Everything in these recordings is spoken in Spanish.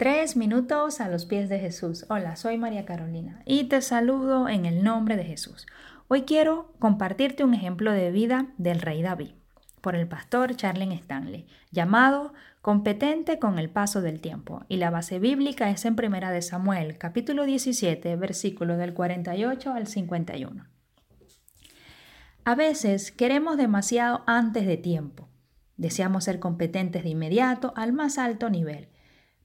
Tres minutos a los pies de Jesús. Hola, soy María Carolina y te saludo en el nombre de Jesús. Hoy quiero compartirte un ejemplo de vida del rey David por el pastor Charles Stanley, llamado Competente con el paso del tiempo. Y la base bíblica es en Primera de Samuel, capítulo 17, versículo del 48 al 51. A veces queremos demasiado antes de tiempo. Deseamos ser competentes de inmediato al más alto nivel,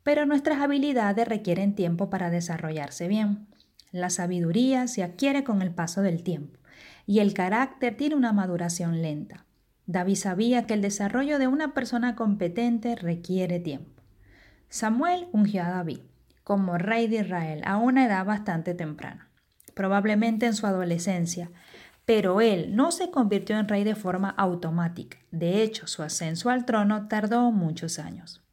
pero nuestras habilidades requieren tiempo para desarrollarse bien. La sabiduría se adquiere con el paso del tiempo y el carácter tiene una maduración lenta. David sabía que el desarrollo de una persona competente requiere tiempo. Samuel ungió a David como rey de Israel a una edad bastante temprana, probablemente en su adolescencia, pero él no se convirtió en rey de forma automática. De hecho, su ascenso al trono tardó muchos años.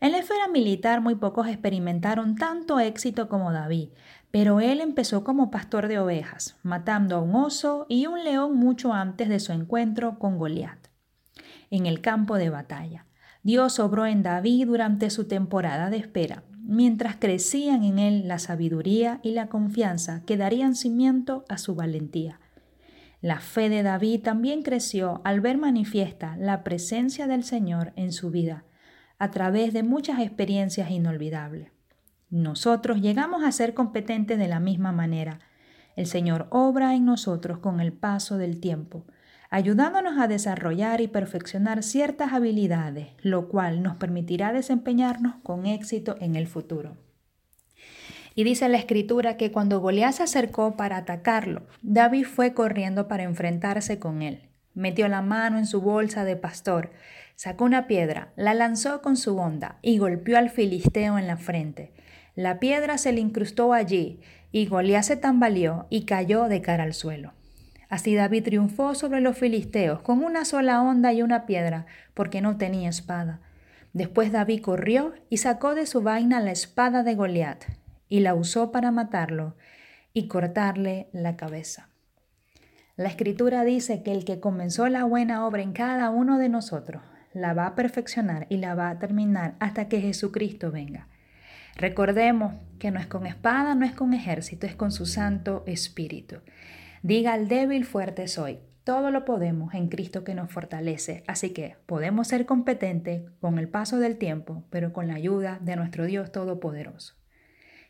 En la esfera militar muy pocos experimentaron tanto éxito como David, pero él empezó como pastor de ovejas, matando a un oso y un león mucho antes de su encuentro con Goliat. En el campo de batalla, Dios obró en David durante su temporada de espera, mientras crecían en él la sabiduría y la confianza que darían cimiento a su valentía. La fe de David también creció al ver manifiesta la presencia del Señor en su vida, a través de muchas experiencias inolvidables. Nosotros llegamos a ser competentes de la misma manera. El Señor obra en nosotros con el paso del tiempo, ayudándonos a desarrollar y perfeccionar ciertas habilidades, lo cual nos permitirá desempeñarnos con éxito en el futuro. Y dice la escritura que cuando Goliat se acercó para atacarlo, David fue corriendo para enfrentarse con él. Metió la mano en su bolsa de pastor, sacó una piedra, la lanzó con su onda y golpeó al filisteo en la frente. La piedra se le incrustó allí y Goliat se tambaleó y cayó de cara al suelo. Así David triunfó sobre los filisteos con una sola onda y una piedra, porque no tenía espada. Después David corrió y sacó de su vaina la espada de Goliat y la usó para matarlo y cortarle la cabeza. La escritura dice que el que comenzó la buena obra en cada uno de nosotros la va a perfeccionar y la va a terminar hasta que Jesucristo venga. Recordemos que no es con espada, no es con ejército, es con su Santo Espíritu. Diga al débil, fuerte soy. Todo lo podemos en Cristo que nos fortalece. Así que podemos ser competentes con el paso del tiempo, pero con la ayuda de nuestro Dios Todopoderoso.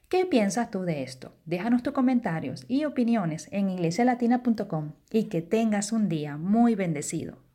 ¿Qué piensas tú de esto? Déjanos tus comentarios y opiniones en iglesialatina.com y que tengas un día muy bendecido.